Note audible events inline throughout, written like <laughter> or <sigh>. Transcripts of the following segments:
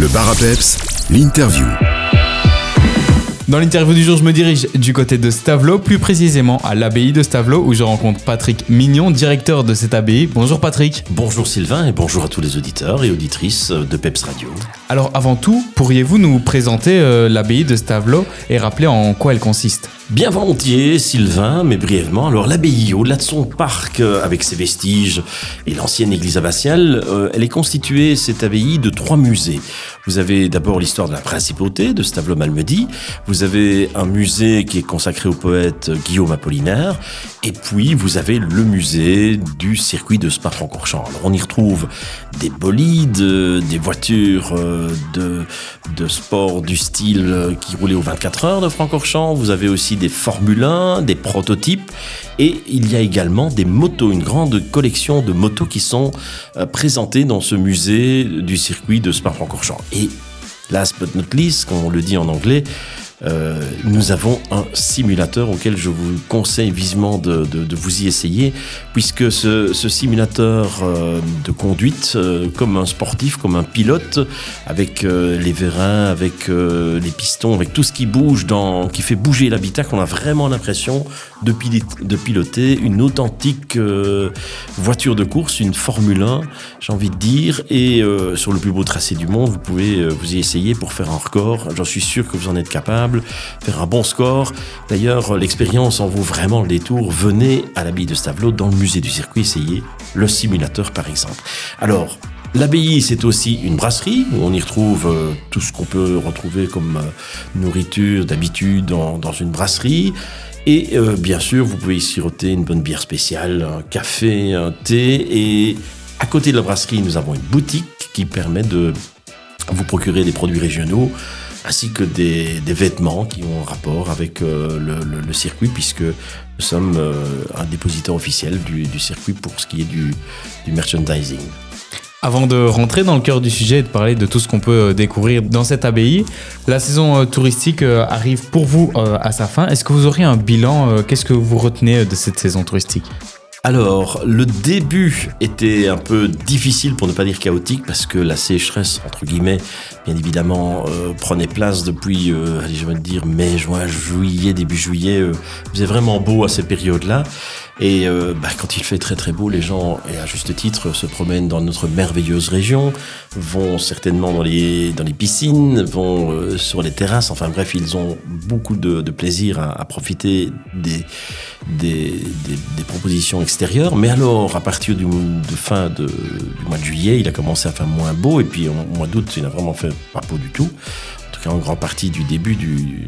Le bar à peps, l'interview. Dans l'interview du jour, je me dirige du côté de Stavelot, plus précisément à l'abbaye de Stavelot, où je rencontre Patrick Mignon, directeur de cette abbaye. Bonjour Patrick. Bonjour Sylvain et bonjour à tous les auditeurs et auditrices de Peps Radio. Alors avant tout, pourriez-vous nous présenter euh, l'abbaye de Stavelot et rappeler en quoi elle consiste? Bien volontiers, Sylvain, mais brièvement. Alors, l'abbaye, au-delà de son parc, euh, avec ses vestiges et l'ancienne église abbatiale, euh, elle est constituée, cette abbaye, de trois musées. Vous avez d'abord l'histoire de la principauté de Stavelot-Malmedy. Vous avez un musée qui est consacré au poète Guillaume Apollinaire. Et puis, vous avez le musée du circuit de Spa-Francorchamps. Alors, on y retrouve des bolides, euh, des voitures de, de sport du style qui roulaient aux 24 heures de Francorchamps. Vous avez aussi des Formule 1, des prototypes et il y a également des motos, une grande collection de motos qui sont euh, présentées dans ce musée du circuit de Spa-Francorchamps. Et last but not least, comme on le dit en anglais, euh, nous avons un simulateur auquel je vous conseille vivement de, de, de vous y essayer, puisque ce, ce simulateur euh, de conduite, euh, comme un sportif, comme un pilote, avec euh, les vérins, avec les pistons, avec tout ce qui bouge, dans, qui fait bouger l'habitacle, on a vraiment l'impression de, de, piloter une authentique voiture de course, une Formule 1, j'ai envie de dire, et sur le plus beau tracé du monde, vous pouvez vous y essayer pour faire un record. J'en suis sûr que vous en êtes capable faire un bon score. D'ailleurs, l'expérience en vaut vraiment le détour. Venez à l'abbaye de Stavelot dans le musée du circuit, essayez le simulateur par exemple. Alors, L'abbaye, c'est aussi une brasserie on y retrouve euh, tout ce qu'on peut retrouver comme euh, nourriture d'habitude dans, dans, une brasserie. Et euh, bien sûr, vous pouvez y siroter une bonne bière spéciale, un café, un thé. Et à côté de la brasserie, nous avons une boutique qui permet de vous procurer des produits régionaux ainsi que des, vêtements qui ont rapport avec euh, le, circuit, puisque nous sommes euh, un dépositeur officiel du, circuit pour ce qui est du, du merchandising. Avant de rentrer dans le cœur du sujet et de parler de tout ce qu'on peut découvrir dans cette abbaye, la saison euh, touristique arrive pour vous à sa fin. Est-ce que vous auriez un bilan Qu'est-ce que vous retenez de cette saison touristique? Alors, le début était un peu difficile pour ne pas dire chaotique parce que la sécheresse, entre guillemets, bien évidemment, euh, prenait place depuis, euh, allez, je vais dire, mai, juin, juillet, début juillet. Euh, faisait vraiment beau à ces périodes-là. Et euh, bah, quand il fait très très beau, les gens, et à juste titre, se promènent dans notre merveilleuse région, vont certainement dans les, dans les piscines, vont euh, sur les terrasses, enfin bref, ils ont beaucoup de, de plaisir à, à, profiter des, des, des, propositions Mais alors, à partir du, de fin du mois de juillet, il a commencé à faire moins beau, et puis au mois d'août, il a vraiment fait pas beau du tout en grande partie du début du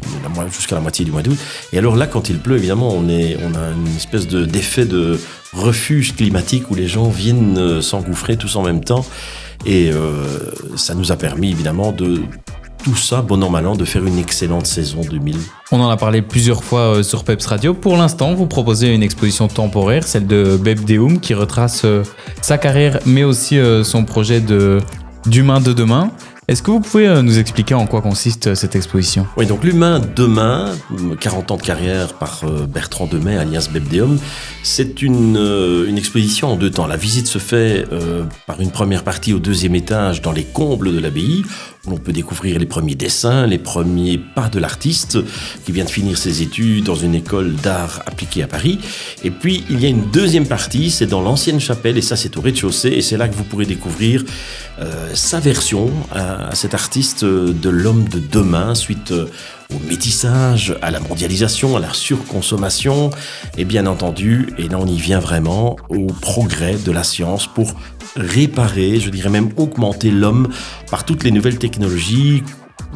jusqu'à la moitié du mois d'août. Et alors là, quand il pleut, évidemment, on a une espèce de d'effet de refuge climatique où les gens viennent euh, s'engouffrer tous en même temps. Et euh, ça nous a permis évidemment de tout ça, bon an, mal an, de faire une excellente saison 2000. On en a parlé plusieurs fois euh, sur Peps Radio. Pour l'instant, vous proposez une exposition temporaire, celle de Beb Deum, qui retrace sa carrière, mais aussi son projet de d'humain de demain. Est-ce que vous pouvez euh, nous expliquer en quoi consiste euh, cette exposition? Oui, donc l'humain demain, 40 ans de carrière par euh, Bertrand Demey, alias Bebdeum, c'est une, une exposition en deux temps. La visite se fait euh, par une première partie au deuxième étage dans les combles de l'abbaye, l'on peut découvrir les premiers dessins, les premiers pas de l'artiste qui vient de finir ses études dans une école d'art appliqué à Paris. Et puis, il y a une deuxième partie, c'est dans l'ancienne chapelle, et ça c'est au rez-de-chaussée, et c'est là que vous pourrez découvrir euh, sa version à, cet artiste de l'homme de demain, suite euh, au métissage, à la mondialisation, à la surconsommation, et bien entendu, et là on y vient vraiment, au progrès de la science pour réparer, je dirais même augmenter l'homme par toutes les nouvelles technologies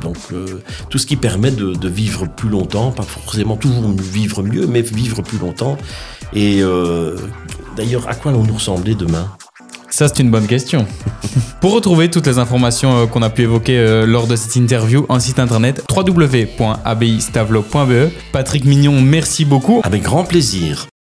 donc euh, tout ce qui permet de, vivre plus longtemps, pas forcément toujours vivre mieux, mais vivre plus longtemps. Et euh, d'ailleurs, à quoi allons-nous ressembler demain? Ça, c'est une bonne question. <laughs> Pour retrouver toutes les informations euh, qu'on a pu évoquer euh, lors de cette interview, un site internet www.abbaystavlo.be. Patrick Mignon, merci beaucoup. Avec grand plaisir.